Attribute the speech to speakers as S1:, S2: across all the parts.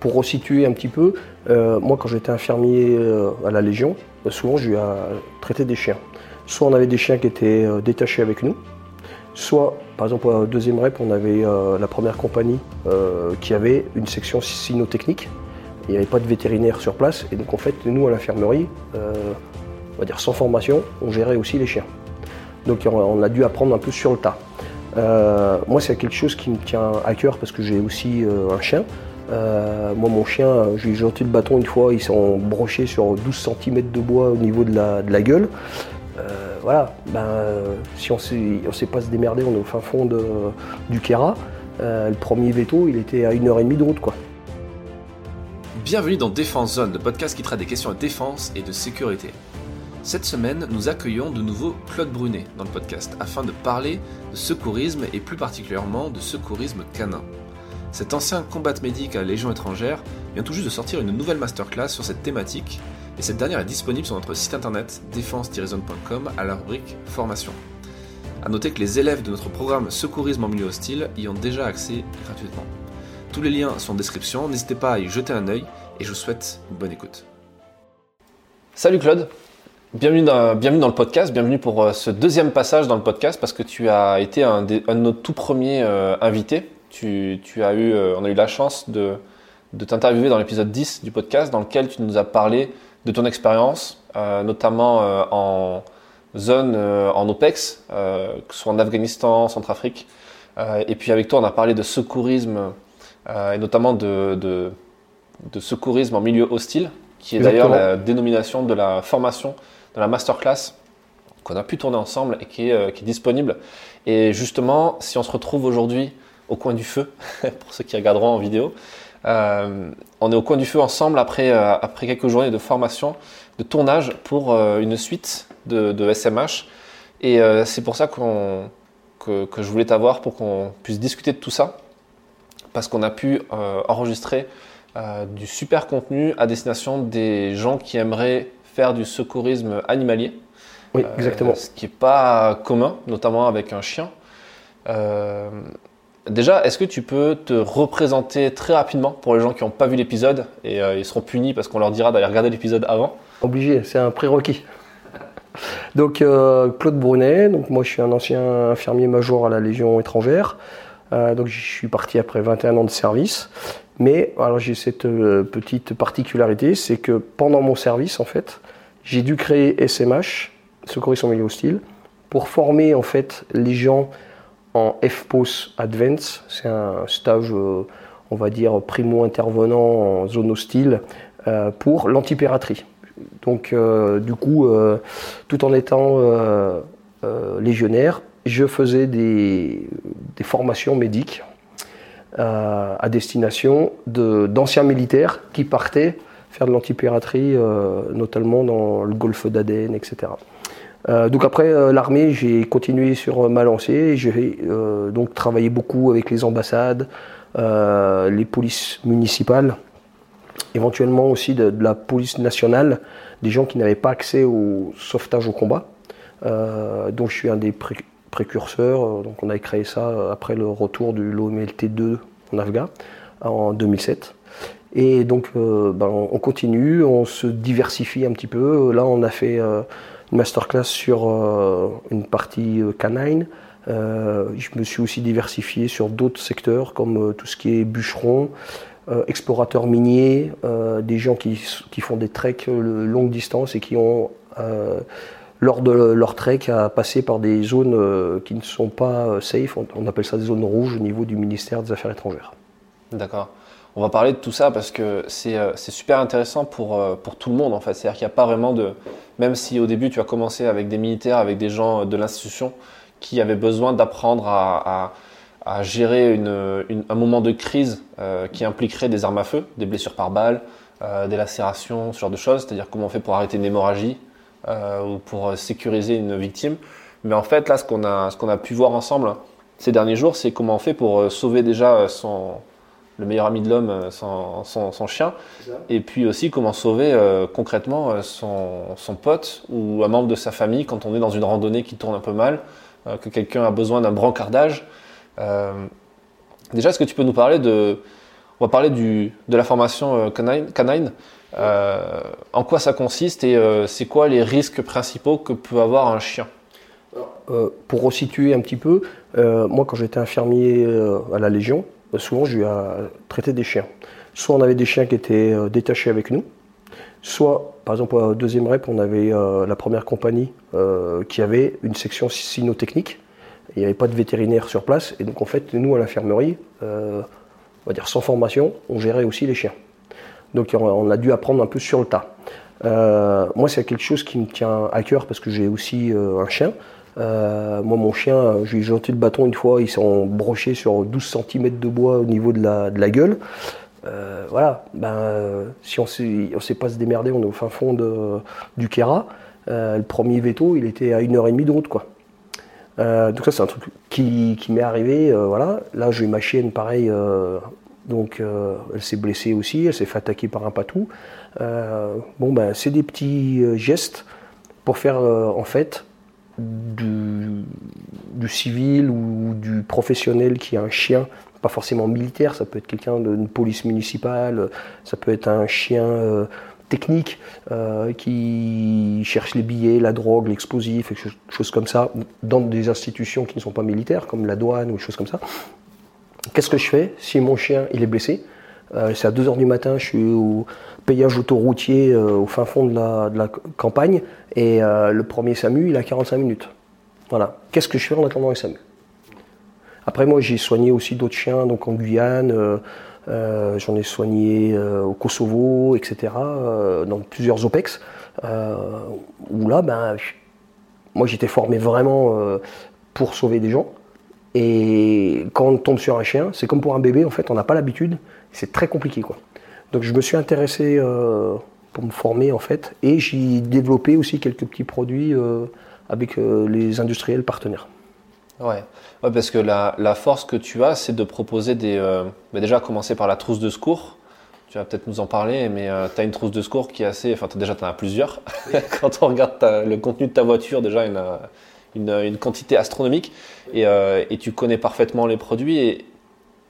S1: pour resituer un petit peu, moi quand j'étais infirmier à la Légion, souvent je lui ai traité des chiens. Soit on avait des chiens qui étaient détachés avec nous, soit par exemple au deuxième rep on avait la première compagnie qui avait une section cynotechnique. Il n'y avait pas de vétérinaire sur place et donc en fait nous à l'infirmerie, on va dire sans formation, on gérait aussi les chiens. Donc on a dû apprendre un peu sur le tas. Euh, moi, c'est quelque chose qui me tient à cœur parce que j'ai aussi euh, un chien. Euh, moi, mon chien, j'ai jeté le bâton une fois, ils sont brochés sur 12 cm de bois au niveau de la, gueule. voilà, ben, si on ne sait pas se démerder, on est au fin fond du Kera. le premier veto, il était à une heure et demie de route. Quoi.
S2: Bienvenue dans Défense Zone, le podcast qui traite des questions de défense et de sécurité. Cette semaine, nous accueillons de nouveau Claude Brunet dans le podcast afin de parler de secourisme et plus particulièrement de secourisme canin. Cet ancien combat médic à Légion étrangère vient tout juste de sortir une nouvelle masterclass sur cette thématique et cette dernière est disponible sur notre site internet défense-zone.com à la rubrique formation. A noter que les élèves de notre programme Secourisme en milieu hostile y ont déjà accès gratuitement. Tous les liens sont en description, n'hésitez pas à y jeter un œil et je vous souhaite une bonne écoute. Salut Claude Bienvenue dans, bienvenue dans le podcast, bienvenue pour euh, ce deuxième passage dans le podcast parce que tu as été un, de nos tout premiers euh, invités. Tu, as eu, euh, on a eu la chance de, de t'interviewer dans l'épisode 10 du podcast dans lequel tu nous as parlé de ton expérience, notamment en zone en OPEX, que ce soit en Afghanistan, Centrafrique. et puis avec toi, on a parlé de secourisme et notamment de, de, de secourisme en milieu hostile, qui est d'ailleurs la dénomination de la formation de la masterclass qu'on a pu tourner ensemble et qui est, euh, qui est, disponible. Et justement, si on se retrouve aujourd'hui au coin du feu, pour ceux qui regarderont en vidéo, euh, on est au coin du feu ensemble après, euh, après quelques journées de formation, de tournage pour une suite de, de SMH. Et c'est pour ça que, que, je voulais t'avoir pour qu'on puisse discuter de tout ça. Parce qu'on a pu enregistrer du super contenu à destination des gens qui aimeraient faire du secourisme animalier.
S1: Oui, exactement.
S2: ce qui n'est pas commun, notamment avec un chien. Euh, déjà, est-ce que tu peux te représenter très rapidement pour les gens qui n'ont pas vu l'épisode et euh, ils seront punis parce qu'on leur dira d'aller regarder l'épisode avant?
S1: Obligé, c'est un prérequis. Donc euh, Claude Brunet, donc moi je suis un ancien infirmier major à la Légion étrangère. donc je suis parti après 21 ans de service. Mais alors j'ai cette petite particularité, c'est que pendant mon service en fait, j'ai dû créer SMH, Secourisme en milieu hostile, pour former en fait les gens en FPOS Advance. C'est un stage, euh, on va dire, primo-intervenant en zone hostile euh, pour l'antipératrie. Donc, euh, du coup, tout en étant légionnaire, je faisais des, formations médiques à destination d'anciens militaires qui partaient faire de l'antipiraterie, notamment dans le golfe d'Aden, etc. Euh, donc après euh, l'armée, j'ai continué sur ma lancée. J'ai donc travaillé beaucoup avec les ambassades, les polices municipales, éventuellement aussi de, la police nationale, des gens qui n'avaient pas accès au sauvetage au combat. donc je suis un des précurseurs. donc on a créé ça après le retour du l'OMLT 2 en Afghan en 2007. Et donc, euh, ben, on continue, on se diversifie un petit peu. Là, on a fait euh, une masterclass sur euh, une partie canine. je me suis aussi diversifié sur d'autres secteurs comme tout ce qui est bûcheron, explorateurs miniers, des gens qui, font des treks longue distance et qui ont lors de leur trek à passer par des zones qui ne sont pas safe. On, appelle ça des zones rouges au niveau du ministère des Affaires étrangères.
S2: D'accord. On va parler de tout ça parce que c'est euh, super intéressant pour, euh, pour tout le monde en fait. C'est-à-dire qu'il n'y a pas vraiment de. Même si au début tu as commencé avec des militaires, avec des gens de l'institution qui avaient besoin d'apprendre à, à, gérer une, un moment de crise euh, qui impliquerait des armes à feu, des blessures par balle, des lacérations, ce genre de choses. C'est-à-dire comment on fait pour arrêter une hémorragie ou pour sécuriser une victime. Mais en fait, là, ce qu'on a, ce qu'on a pu voir ensemble ces derniers jours, c'est comment on fait pour sauver déjà son le meilleur ami de l'homme, euh, son, chien, et puis aussi comment sauver euh, concrètement euh, son, pote ou un membre de sa famille quand on est dans une randonnée qui tourne un peu mal, que quelqu'un a besoin d'un brancardage. déjà, est-ce que tu peux nous parler de, On va parler du, de la formation canine. canine. en quoi ça consiste et c'est quoi les risques principaux que peut avoir un chien?
S1: Pour resituer un petit peu, moi quand j'étais infirmier à la Légion, souvent je lui ai traité des chiens. Soit on avait des chiens qui étaient détachés avec nous, soit par exemple au deuxième rep on avait la première compagnie qui avait une section cynotechnique il n'y avait pas de vétérinaire sur place. Et donc, en fait, nous, à l'infirmerie, euh, on va dire sans formation, on gérait aussi les chiens. Donc, on a dû apprendre un peu sur le tas. Euh, moi, c'est quelque chose qui me tient à cœur parce que j'ai aussi euh, un chien. Moi, mon chien, j'ai jeté le bâton une fois, ils sont brochés sur 12 cm de bois au niveau de la, gueule. voilà, ben, si on ne sait pas se démerder, on est au fin fond du Kera. le premier veto, il était à une heure et demie de route, quoi. Euh, donc ça c'est un truc qui, m'est arrivé. Euh, voilà. Là j'ai ma chienne pareil. Euh, donc elle s'est blessée aussi, elle s'est fait attaquer par un patou. bon ben c'est des petits gestes pour faire en fait du, civil ou du professionnel qui a un chien, pas forcément militaire, ça peut être quelqu'un d'une police municipale, ça peut être un chien techniques euh, qui cherchent les billets, la drogue, l'explosif, des choses comme ça, dans des institutions qui ne sont pas militaires, comme la douane ou des choses comme ça. Qu'est-ce que je fais si mon chien il est blessé? Euh, C'est à 2h du matin, je suis au payage autoroutier euh, au fin fond de la, campagne et le premier SAMU il a 45 minutes. Voilà. Qu'est-ce que je fais en attendant le SAMU Après moi j'ai soigné aussi d'autres chiens, donc en Guyane euh, j'en ai soigné euh, au Kosovo, etc., euh, dans plusieurs OPEX, où là, ben, moi j'étais formé vraiment pour sauver des gens. Et quand on tombe sur un chien, c'est comme pour un bébé, en fait, on n'a pas l'habitude, c'est très compliqué. Quoi. Donc je me suis intéressé pour me former, en fait, et j'ai développé aussi quelques petits produits avec les industriels partenaires.
S2: Ouais. ouais, parce que la, la, force que tu as, c'est de proposer des. Euh, bah déjà, commencer par la trousse de secours. Tu vas peut-être nous en parler, mais euh, tu as une trousse de secours qui est assez. Enfin, déjà, tu en as plusieurs. Quand on regarde le contenu de ta voiture, déjà, une, une, une quantité astronomique. Et, euh, et, tu connais parfaitement les produits. Et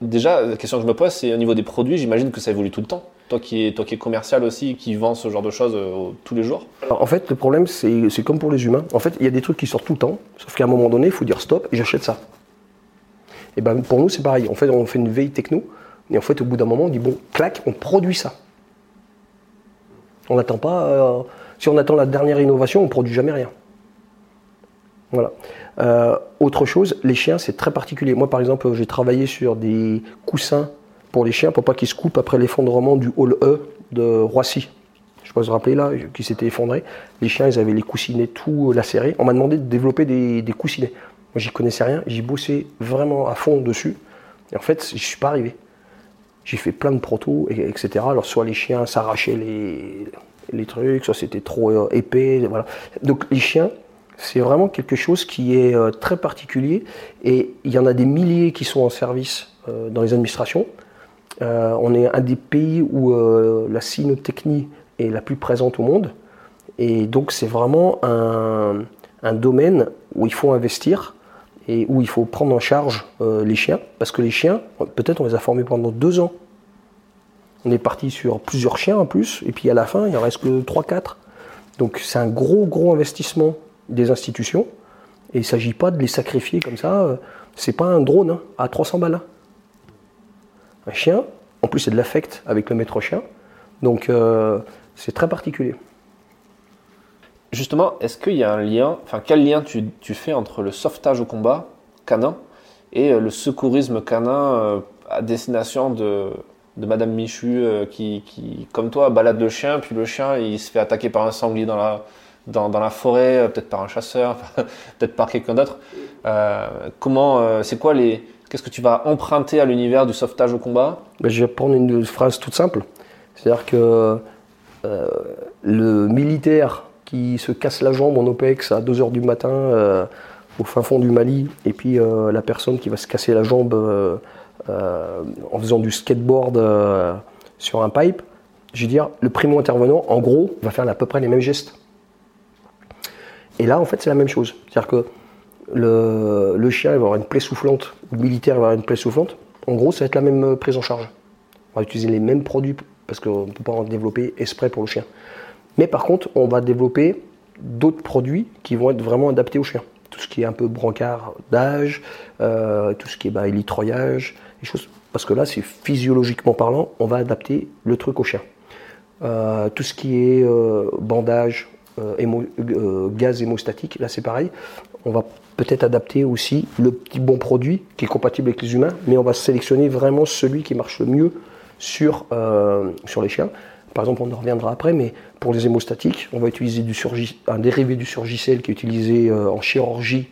S2: déjà, la question que je me pose, c'est au niveau des produits, j'imagine que ça évolue tout le temps. Toi qui es, toi qui commercial aussi, qui vend ce genre de choses euh, tous les jours
S1: En fait, le problème, c'est comme pour les humains. En fait, il y a des trucs qui sortent tout le temps, sauf qu'à un moment donné, il faut dire stop et j'achète ça. Et ben pour nous, c'est pareil. En fait, on fait une veille techno, et en fait, au bout d'un moment, on dit bon, clac, on produit ça. On n'attend pas. Euh, si on attend la dernière innovation, on ne produit jamais rien. Voilà. Euh, autre chose, les chiens, c'est très particulier. Moi, par exemple, j'ai travaillé sur des coussins pour les chiens pour pas qu'ils se coupent après l'effondrement du hall E de Roissy. Je si vous rappelez là, qui s'était effondré. Les chiens, ils avaient les coussinets tout lacérés. On m'a demandé de développer des, coussinets. Moi, j'y connaissais rien. J'ai bossé vraiment à fond dessus. Et en fait, je suis pas arrivé. J'ai fait plein de protos, etc. Alors, soit les chiens s'arrachaient les, les trucs, soit c'était trop épais. Voilà. Donc, les chiens, c'est vraiment quelque chose qui est euh, très particulier. Et il y en a des milliers qui sont en service euh, dans les administrations. Euh, on est un des pays où la cynotechnie est la plus présente au monde. Et donc c'est vraiment un, domaine où il faut investir et où il faut prendre en charge les chiens. Parce que les chiens, peut-être on les a formés pendant deux ans. On est parti sur plusieurs chiens en plus, et puis à la fin, il en reste que 3-4. Donc c'est un gros, gros investissement des institutions. Et il ne s'agit pas de les sacrifier comme ça. C'est pas un drone hein, à 300 balles. Hein un chien. En plus, c'est de l'affect avec le maître chien. Donc, euh, c'est très particulier.
S2: Justement, est-ce qu'il y a un lien, enfin, quel lien tu, fais entre le sauvetage au combat canin et euh, le secourisme canin euh, à destination de, Madame Michu qui, comme toi, balade le chien, puis le chien, il se fait attaquer par un sanglier dans la, dans, la forêt, peut-être par un chasseur, peut-être par quelqu'un d'autre. comment, c'est quoi les, Qu'est-ce que tu vas emprunter à l'univers du sauvetage au combat?
S1: Ben, Je vais prendre une phrase toute simple. C'est-à-dire que euh, le militaire qui se casse la jambe en OPEX à 2h du matin euh, au fin fond du Mali, et puis euh, la personne qui va se casser la jambe en faisant du skateboard sur un pipe, je veux dire, le primo-intervenant, en gros, va faire à peu près les mêmes gestes. Et là, en fait, c'est la même chose. C'est-à-dire que le, chien va avoir une plaie soufflante, le militaire va avoir une plaie soufflante. En gros, ça va être la même euh, prise en charge. On va utiliser les mêmes produits parce qu'on ne peut pas en développer exprès pour le chien. Mais par contre, on va développer d'autres produits qui vont être vraiment adaptés au chien. Tout ce qui est un peu brancard d'âge, euh, tout ce qui est bah, élitroyage, les choses. Parce que là, c'est physiologiquement parlant, on va adapter le truc au chien. Euh, tout ce qui est euh, bandage, gaz hémostatique, là c'est pareil. On va peut-être adapter aussi le petit bon produit qui est compatible avec les humains, mais on va sélectionner vraiment celui qui marche le mieux sur, sur les chiens. Par exemple, on en reviendra après, mais pour les hémostatiques, on va utiliser du un dérivé du surgicel qui est utilisé euh, en chirurgie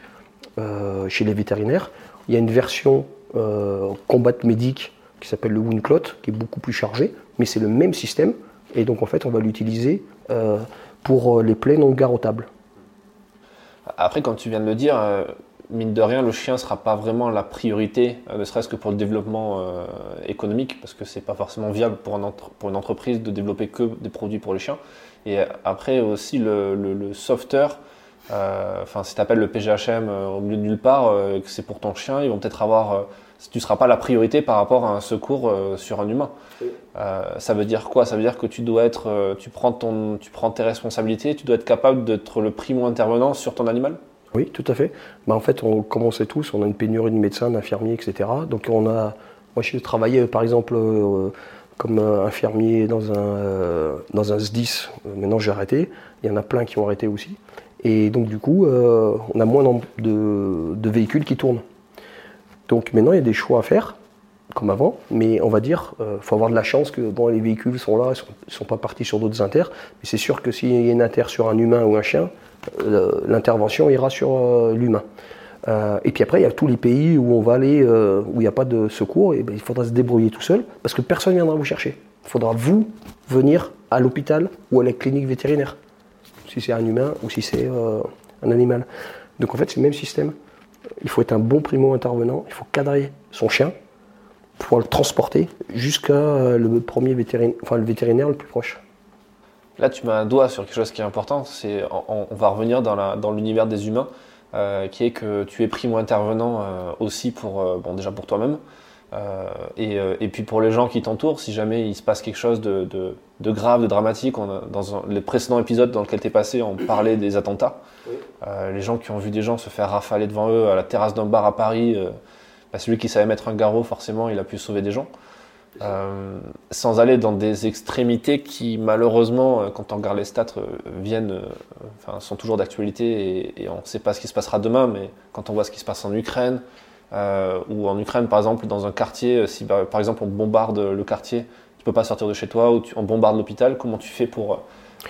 S1: euh, chez les vétérinaires. Il y a une version euh, combat médic qui s'appelle le WoundClot, qui est beaucoup plus chargé, mais c'est le même système. Et donc en fait, on va l'utiliser pour les plaies non garotables.
S2: Après, comme tu viens de le dire, mine de rien, le chien ne sera pas vraiment la priorité, euh, ne serait-ce que pour le développement euh, économique, parce que c'est pas forcément viable pour, une entreprise de développer que des produits pour les chiens. Et après aussi le, le, software, euh, enfin si tu appelles le PGHM au milieu de nulle part, que c'est pour ton chien, ils vont peut-être avoir, tu ne seras pas la priorité par rapport à un secours sur un humain. ça veut dire quoi? Ça veut dire que tu dois être, tu prends ton, tu prends tes responsabilités, tu dois être capable d'être le primo intervenant sur ton animal?
S1: Oui, tout à fait. Bah, en fait, on, comme on sait tous, on a une pénurie de médecins, d'infirmiers, etc. Donc on a, moi j'ai travaillé par exemple euh, comme infirmier dans un, euh, dans un SDIS. Maintenant j'ai arrêté. Il y en a plein qui ont arrêté aussi. Et donc du coup, euh, on a moins de, de, véhicules qui tournent. Donc maintenant il y a des choix à faire, comme avant, mais on va dire, il faut avoir de la chance que bon, les véhicules sont là, ils ne sont, pas partis sur d'autres inters. Mais c'est sûr que s'il y a une inter sur un humain ou un chien, l'intervention ira sur euh, l'humain. Euh, et puis après, il y a tous les pays où on va aller, euh, où il n'y a pas de secours, et ben, il faudra se débrouiller tout seul, parce que personne ne viendra vous chercher. Il faudra vous venir à l'hôpital ou à la clinique vétérinaire, si c'est un humain ou si c'est un animal. Donc en fait, c'est le même système. Il faut être un bon primo-intervenant, il faut cadrer son chien, pouvoir le transporter jusqu'à le premier vétérinaire, enfin le vétérinaire le plus proche.
S2: Là, tu mets un doigt sur quelque chose qui est important. C'est, on, va revenir dans, l'univers des humains, euh, qui est que tu es primo intervenant euh, aussi pour, euh, bon, déjà pour toi-même, et, puis pour les gens qui t'entourent. Si jamais il se passe quelque chose de, grave, de dramatique, dans les précédents épisodes dans lesquels tu es passé, on parlait des attentats. les gens qui ont vu des gens se faire rafaler devant eux à la terrasse d'un bar à Paris, bah, celui qui savait mettre un garrot, forcément, il a pu sauver des gens. Euh, sans aller dans des extrémités qui malheureusement, euh, quand on regarde les stats, euh, viennent, enfin, sont toujours d'actualité et, on ne sait pas ce qui se passera demain, mais quand on voit ce qui se passe en Ukraine, ou en Ukraine par exemple dans un quartier, si bah, par exemple on bombarde le quartier, tu peux pas sortir de chez toi, ou on bombarde l'hôpital, comment tu fais pour...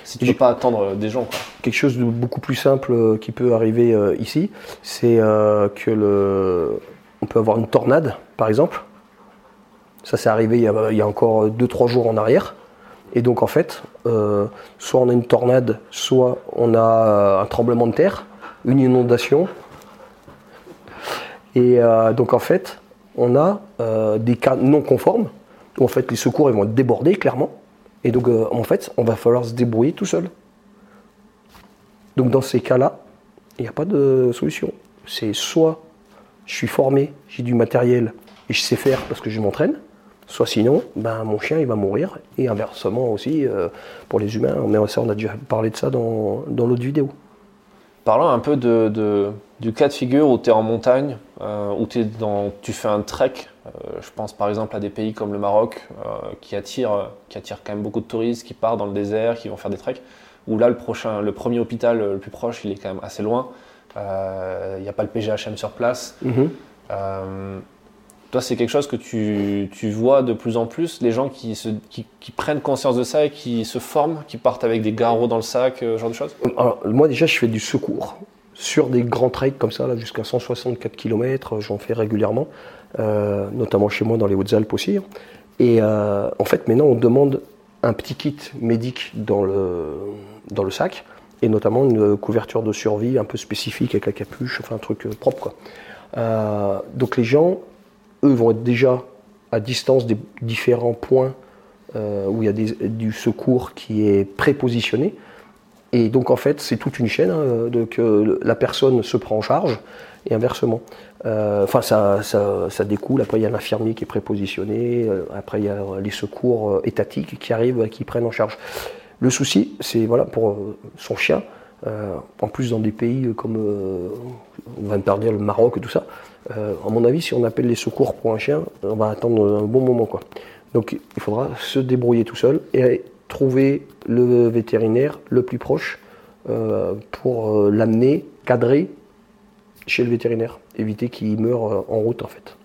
S2: si tu ne peux pas attendre des gens.
S1: Quelque chose de beaucoup plus simple qui peut arriver ici, c'est que le... on peut avoir une tornade, par exemple, ça s'est arrivé il y, a, encore 2-3 jours en arrière. Et donc en fait, euh, soit on a une tornade, soit on a euh, un tremblement de terre, une inondation. Et euh, donc en fait, on a des cas non conformes, où en fait les secours vont être débordés clairement. Et donc en fait, on va falloir se débrouiller tout seul. Donc dans ces cas-là, il n'y a pas de solution. C'est soit je suis formé, j'ai du matériel et je sais faire parce que je m'entraîne, Soit sinon, ben, mon chien il va mourir. Et inversement aussi euh, pour les humains. On a déjà parlé de ça dans, dans l'autre vidéo.
S2: Parlons un peu de, du cas de figure où tu es en montagne, euh, où es dans, tu fais un trek. Euh, je pense par exemple à des pays comme le Maroc qui, attirent, qui attire quand même beaucoup de touristes qui partent dans le désert, qui vont faire des treks. Où là, le, prochain, le premier hôpital le plus proche, il est quand même assez loin. Il n'y a pas le PGHM sur place. Mm-hmm c'est quelque chose que tu, vois de plus en plus, les gens qui, se, qui, prennent conscience de ça et qui se forment, qui partent avec des garrots dans le sac, euh, ce genre de choses?
S1: Alors, moi, déjà, je fais du secours sur des grands treks comme ça, là, jusqu'à 164 km, j'en fais régulièrement, euh, notamment chez moi dans les Hautes-Alpes aussi. Et euh, en fait, maintenant, on demande un petit kit médic dans le, dans le sac, et notamment une couverture de survie un peu spécifique avec la capuche, enfin un truc propre. Quoi. donc les gens eux vont être déjà à distance des différents points euh, où il y a du secours qui est prépositionné. Et donc en fait, c'est toute une chaîne. Hein, donc la personne se prend en charge et inversement. Enfin, ça, ça, découle. Après, il y a l'infirmier qui est prépositionné. Après, il y a les secours étatiques qui arrivent, qui prennent en charge. Le souci, c'est voilà, pour son chien, en plus dans des pays comme, on va me perdre le Maroc et tout ça, à mon avis, si on appelle les secours pour un chien, on va attendre un bon moment. Quoi. Donc il faudra se débrouiller tout seul et trouver le vétérinaire le plus proche euh, pour euh, l'amener, cadrer chez le vétérinaire, éviter qu'il meure euh, en route en fait.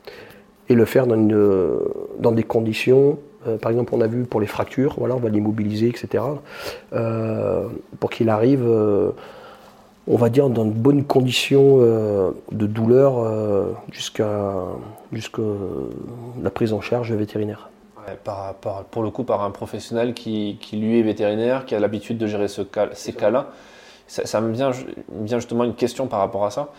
S1: Et le faire dans, des conditions, par exemple on a vu pour les fractures, voilà, on va l'immobiliser, etc. pour qu'il arrive, on va dire, dans de bonnes conditions de douleur jusqu'à la prise en charge vétérinaire
S2: pour le coup, par un professionnel qui, lui est vétérinaire, qui a l'habitude de gérer ce ces cas-là. Ça, me vient, justement une question par rapport à ça.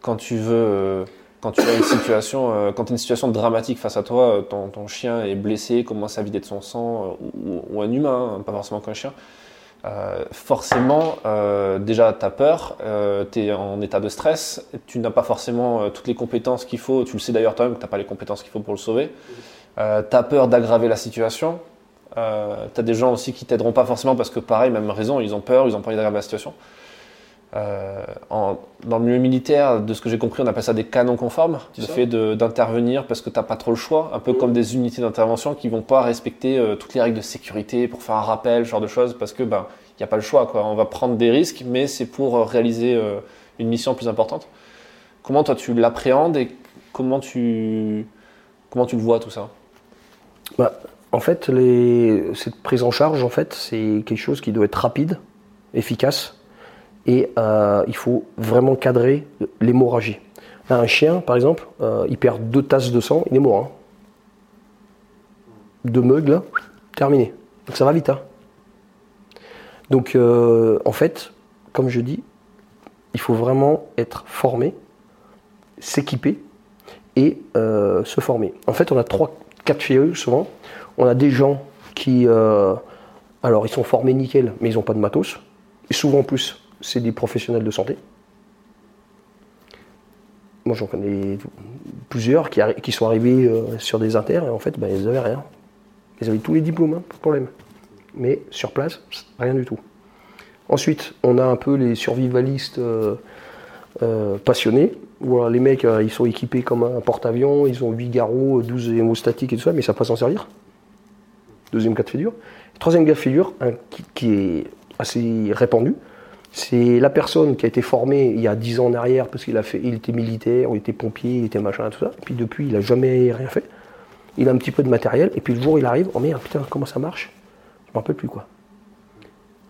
S2: Quand tu veux, euh, quand tu as une situation, euh, quand une situation dramatique face à toi, euh, ton, chien est blessé, commence à vider de son sang, ou, un humain, hein, pas forcément qu'un chien. Forcément, déjà, tu as peur, tu es en état de stress, tu n'as pas forcément toutes les compétences qu'il faut, tu le sais d'ailleurs toi-même que tu n'as pas les compétences qu'il faut pour le sauver. Euh, tu as peur d'aggraver la situation. Euh, tu as des gens aussi qui t'aideront pas forcément parce que, pareil, même raison, ils ont peur, ils ont envie d'aggraver la situation. Euh, dans le milieu militaire, de ce que j'ai compris, on appelle ça des canons conformes, le fait d'intervenir parce que tu n'as pas trop le choix, un peu comme des unités d'intervention qui vont pas respecter toutes les règles de sécurité pour faire un rappel, ce genre de choses, parce que ben il n'y a pas le choix, quoi. On va prendre des risques, mais c'est pour réaliser une mission plus importante. Comment toi tu l'appréhendes et comment tu comment tu le vois tout ça?
S1: Bah, en fait, cette prise en charge, en fait, c'est quelque chose qui doit être rapide, efficace, et euh, il faut vraiment cadrer l'hémorragie. un chien, par exemple, euh, il perd deux tasses de sang, il est mort. Hein. Deux meugles, terminé. Donc ça va vite. Hein. Donc, euh, en fait, comme je dis, il faut vraiment être formé, s'équiper et se former. En fait, on a trois quatre de souvent. On a des gens qui, alors ils sont formés nickel, mais ils n'ont pas de matos. Et souvent en plus, c'est des professionnels de santé. Moi j'en connais plusieurs qui, sont arrivés euh, sur des inters et en fait ben, ils n'avaient rien. Ils avaient tous les diplômes, hein, pas de problème. Mais sur place, rien du tout. Ensuite, on a un peu les survivalistes euh, passionnés voilà, les mecs, euh, ils sont équipés comme un porte-avions, ils ont 8 garrots, 12 hémostatiques et tout ça, mais ça savent pas s'en servir. Deuxième cas de figure. Troisième cas de figure, qui, est assez répandu, c'est la personne qui a été formée il y a 10 ans en arrière parce qu'il a fait, il était militaire, il était pompier, il était machin, tout ça. Et puis depuis, il a jamais rien fait. Il a un petit peu de matériel, et puis le jour il arrive, oh merde, putain, comment ça marche? Je me rappelle plus quoi.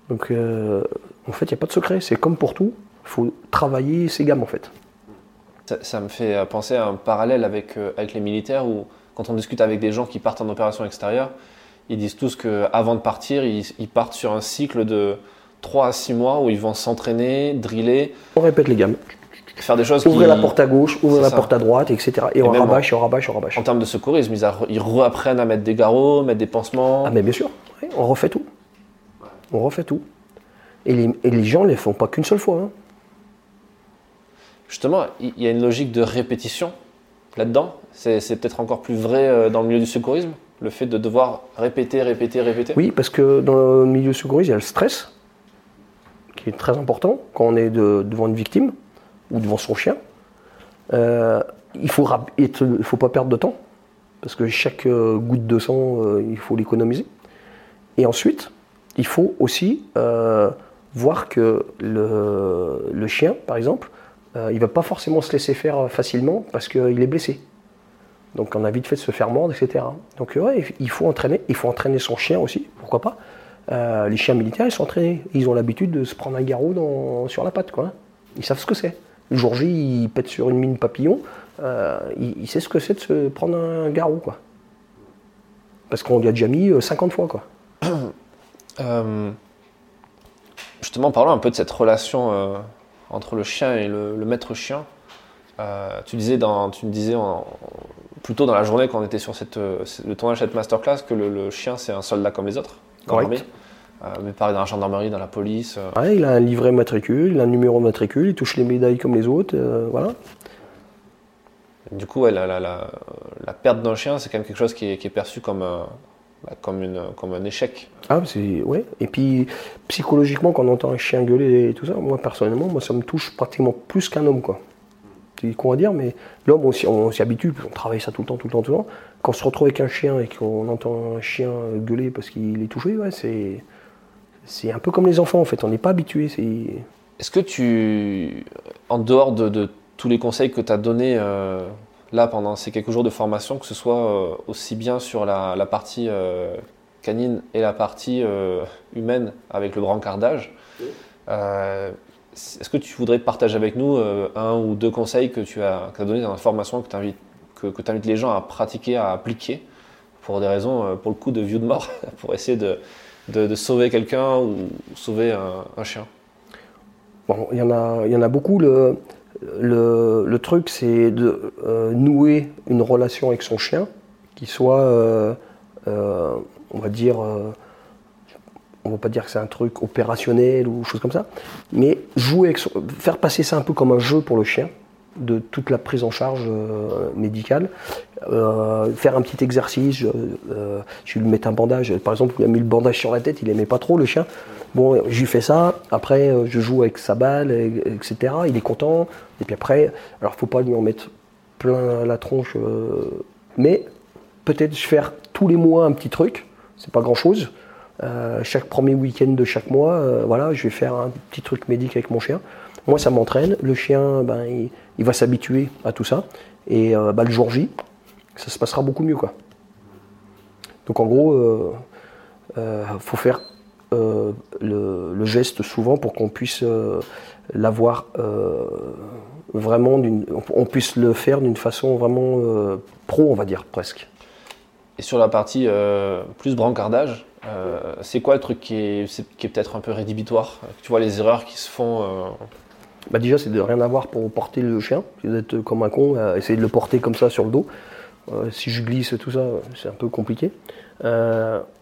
S1: Donc, euh, en fait, il n'y a pas de secret. C'est comme pour tout, il faut travailler ses gammes en fait.
S2: Ça, me fait penser à un parallèle avec, euh, avec les militaires où, quand on discute avec des gens qui partent en opération extérieure, ils disent tous qu'avant de partir, ils, partent sur un cycle de 3 à 6 mois où ils vont s'entraîner, driller.
S1: On répète les gammes.
S2: Faire des choses
S1: Ouvrir la porte à gauche, ouvrir la porte à droite, etc. Et, on rabâche, on rabâche, on rabâche.
S2: En termes de secourisme, ils, ils reapprennent à mettre des garrots, mettre des pansements.
S1: Ah, mais bien sûr, on refait tout. On refait tout. Et les, et les gens ne les font pas qu'une seule fois. Hein
S2: justement, il y a une logique de répétition là-dedans. C'est peut-être encore plus vrai euh, dans le milieu du secourisme, le fait de devoir répéter, répéter, répéter.
S1: Oui, parce que dans le milieu du secourisme, il y a le stress, qui est très important quand on est devant une victime ou devant son chien. Euh, il ne faut, pas perdre de temps, parce que chaque euh, goutte de sang, il faut l'économiser. Et ensuite, il faut aussi voir que le, chien, par exemple, euh, il ne va pas forcément se laisser faire euh, facilement parce qu'il est blessé. Donc on a vite fait de se faire mordre, etc. Donc ouais, il faut entraîner, il faut entraîner son chien aussi, pourquoi pas. Euh, les chiens militaires, ils sont entraînés. Ils ont l'habitude de se prendre un garrot sur la patte, quoi. Ils savent ce que c'est. Le jour J, il pète sur une mine papillon, il, sait ce que c'est de se prendre un garrot, quoi. Parce qu'on lui a déjà mis 50 fois, quoi.
S2: justement, parlons un peu de cette relation entre le chien et le, maître chien. Euh, tu disais, tu me disais plutôt dans la journée quand on était sur le tournage de cette masterclass que le, chien c'est un soldat comme les autres. Mais pareil dans la gendarmerie, dans la police.
S1: Ouais, il a un livret matricule, il a un numéro de matricule, il touche les médailles comme les autres, voilà.
S2: Du coup, la, la, perte d'un chien, c'est quand même quelque chose qui est, perçu comme, bah, comme, une, comme un échec.
S1: Ah, c'est ouais. Et puis psychologiquement, quand on entend un chien gueuler et tout ça, moi personnellement, moi ça me touche pratiquement plus qu'un homme, quoi. C'est qu'on va dire, mais l'homme, on, s'y habitue, on travaille ça tout le temps, tout le temps, tout le temps. Quand on se retrouve avec un chien et qu'on entend un chien gueuler parce qu'il est touché, ouais, c'est c'est un peu comme les enfants en fait. On n'est pas habitué.
S2: Est-ce que tu, en dehors de, tous les conseils que tu as donnés euh, là pendant ces quelques jours de formation, que ce soit euh, aussi bien sur la, partie euh, canine et la partie humaine avec le grand cardage, est-ce que tu voudrais partager avec nous euh, un ou deux conseils que tu as, donné dans la formation, que tu invites, que, les gens à pratiquer, à appliquer, pour des raisons, euh, pour le coup, de vue de mort, pour essayer de, de, sauver quelqu'un ou sauver un, chien?
S1: Bon, il y, en a, y en a beaucoup. Le, le, le truc, c'est de euh, nouer une relation avec son chien qui soit, on va dire, on ne va pas dire que c'est un truc opérationnel ou chose comme ça, mais jouer faire passer ça un peu comme un jeu pour le chien, de toute la prise en charge euh, médicale, euh, faire un petit exercice, euh, je lui mettre un bandage, par exemple, il a mis le bandage sur la tête, il aimait pas trop le chien, bon, j'ai fait ça, après je joue avec sa balle, etc., il est content, et puis après, alors faut pas lui en mettre plein la tronche, mais peut-être faire tous les mois un petit truc, c'est pas grand chose, euh, chaque premier week-end de chaque mois, euh, voilà, je vais faire un petit truc médic avec mon chien. Moi, ça m'entraîne. Le chien, ben, il, va s'habituer à tout ça. Et euh, ben, le jour J, ça se passera beaucoup mieux. Quoi. Donc en gros, il faut faire le, geste souvent pour qu'on puisse l'avoir vraiment, on puisse le faire d'une façon vraiment pro, on va dire presque.
S2: Et sur la partie plus brancardage, euh, c'est quoi le truc qui est, peut-être un peu rédhibitoire Tu vois les erreurs qui se font euh,
S1: bah Déjà, c'est de rien avoir pour porter le chien. C'est d'être comme un con, essayer de le porter comme ça sur le dos. Euh, si je glisse tout ça, c'est un peu compliqué.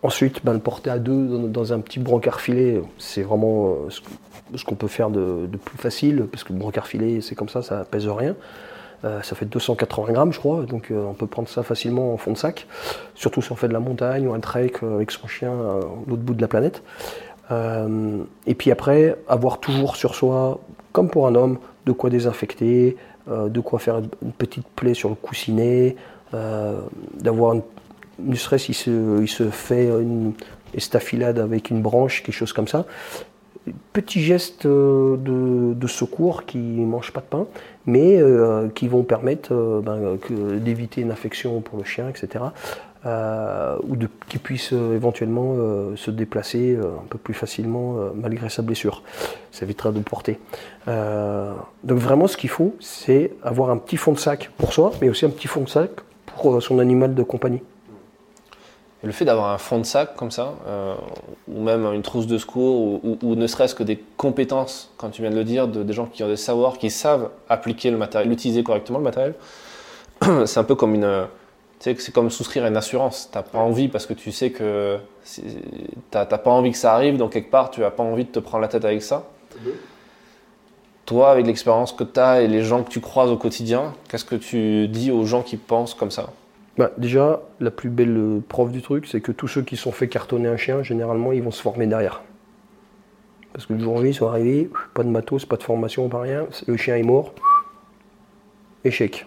S1: ensuite, ben, le porter à deux dans, un petit brancard filet, c'est vraiment ce, qu'on peut faire de, de, plus facile, parce que le brancard filet, c'est comme ça, ça pèse rien. Euh, ça fait 280 grammes, je crois, donc euh, on peut prendre ça facilement en fond de sac, surtout si on fait de la montagne ou un trek euh, avec son chien à l'autre bout de la planète. et puis après, avoir toujours sur soi, comme pour un homme, de quoi désinfecter, de quoi faire une petite plaie sur le coussinet, d'avoir une, ne serait-ce il se, fait une estafilade avec une branche, quelque chose comme ça. Petits gestes de, secours qui ne mangent pas de pain mais euh, qui vont permettre euh, ben, d'éviter une infection pour le chien, etc. Euh, ou de, qui puisse éventuellement se déplacer un peu plus facilement malgré sa blessure. Ça évitera de le porter. donc vraiment ce qu'il faut, c'est avoir un petit fond de sac pour soi, mais aussi un petit fond de sac pour son animal de compagnie
S2: le fait d'avoir un fond de sac comme ça, euh, ou même une trousse de secours, ou, ne serait-ce que des compétences, quand tu viens de le dire, de, des gens qui ont des savoirs, qui savent appliquer le matériel, l'utiliser correctement le matériel, c'est un peu comme une, tu sais, c'est comme souscrire à une assurance. T'as pas envie parce que tu sais que t'as pas envie que ça arrive, donc quelque part tu as pas envie de te prendre la tête avec ça. Toi, avec l'expérience que tu as et les gens que tu croises au quotidien, qu'est-ce que tu dis aux gens qui pensent comme ça?
S1: Bah, déjà, la plus belle preuve du truc, c'est que tous ceux qui sont fait cartonner un chien, généralement, ils vont se former derrière. Parce que le jour J, ils sont arrivés, pas de matos, pas de formation, pas rien, le chien est mort, échec.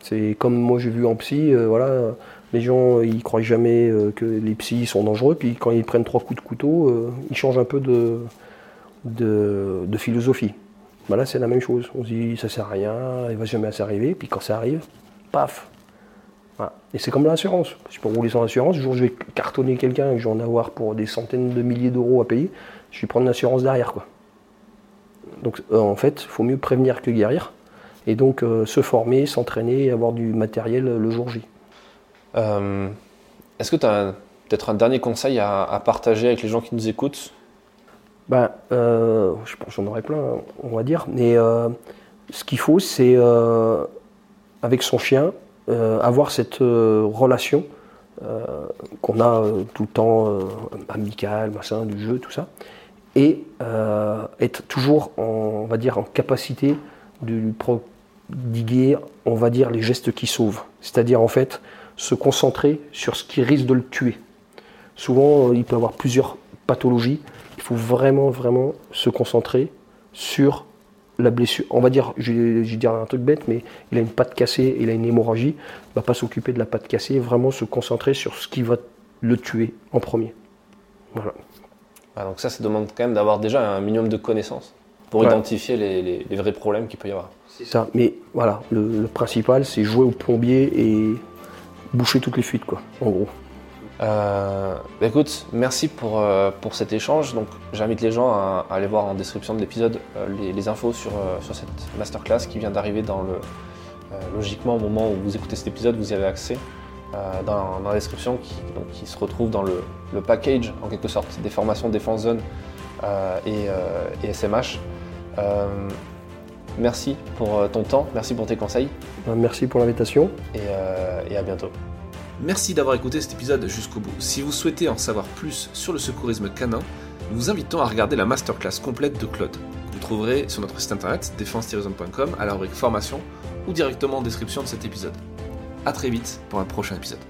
S1: C'est comme moi j'ai vu en psy, euh, voilà, les gens ils croient jamais euh, que les psys sont dangereux, puis quand ils prennent trois coups de couteau, euh, ils changent un peu de, de, philosophie. Bah là c'est la même chose, on se dit ça sert à rien, il va jamais s'arriver, puis quand ça arrive, paf, et c'est comme l'assurance. Je peux rouler sans assurance. Le jour où je vais cartonner quelqu'un et que je vais en avoir pour des centaines de milliers d'euros à payer, je vais prendre une assurance derrière. Quoi. Donc euh, en fait, il faut mieux prévenir que guérir. Et donc euh, se former, s'entraîner, avoir du matériel le jour J.
S2: Euh, est-ce que tu as peut-être un dernier conseil à, partager avec les gens qui nous écoutent?
S1: Ben, Je pense j'en aurais plein, on va dire. Mais ce qu'il faut, c'est avec son chien, euh, avoir cette euh, relation qu'on a tout le temps amical, machin, du jeu, tout ça, et être toujours, en, on va dire, en capacité de prodiguer, on va dire, les gestes qui sauvent. C'est-à-dire, en fait, se concentrer sur ce qui risque de le tuer. Souvent, il peut avoir plusieurs pathologies. Il faut vraiment, vraiment se concentrer sur la blessure. On va dire, je vais dire un truc bête, mais il a une patte cassée, il a une hémorragie. Il va pas s'occuper de la patte cassée, vraiment se concentrer sur ce qui va le tuer en premier. Voilà.
S2: Ah, donc ça, ça demande quand même d'avoir déjà un minimum de connaissances pour identifier les, vrais problèmes qu'il peut y avoir.
S1: C'est ça. Mais voilà, le, le principal, c'est jouer au plombier et boucher toutes les fuites, quoi, en gros.
S2: Euh, bah écoute, merci pour, euh, pour cet échange. Donc, j'invite les gens à, aller voir en description de l'épisode euh, les, infos sur, sur cette masterclass qui vient d'arriver dans le. logiquement, au moment où vous écoutez cet épisode, vous y avez accès dans, la description qui, donc, qui, se retrouve dans le, le, package en quelque sorte des formations Défense Zone et, et, SMH. merci pour ton temps, merci pour tes conseils.
S1: Merci pour l'invitation.
S2: et à bientôt. Merci d'avoir écouté cet épisode jusqu'au bout. Si vous souhaitez en savoir plus sur le secourisme canin, nous vous invitons à regarder la masterclass complète de Claude. Vous trouverez sur notre site internet défense-zone.com à la rubrique formation ou directement en description de cet épisode. A très vite pour un prochain épisode.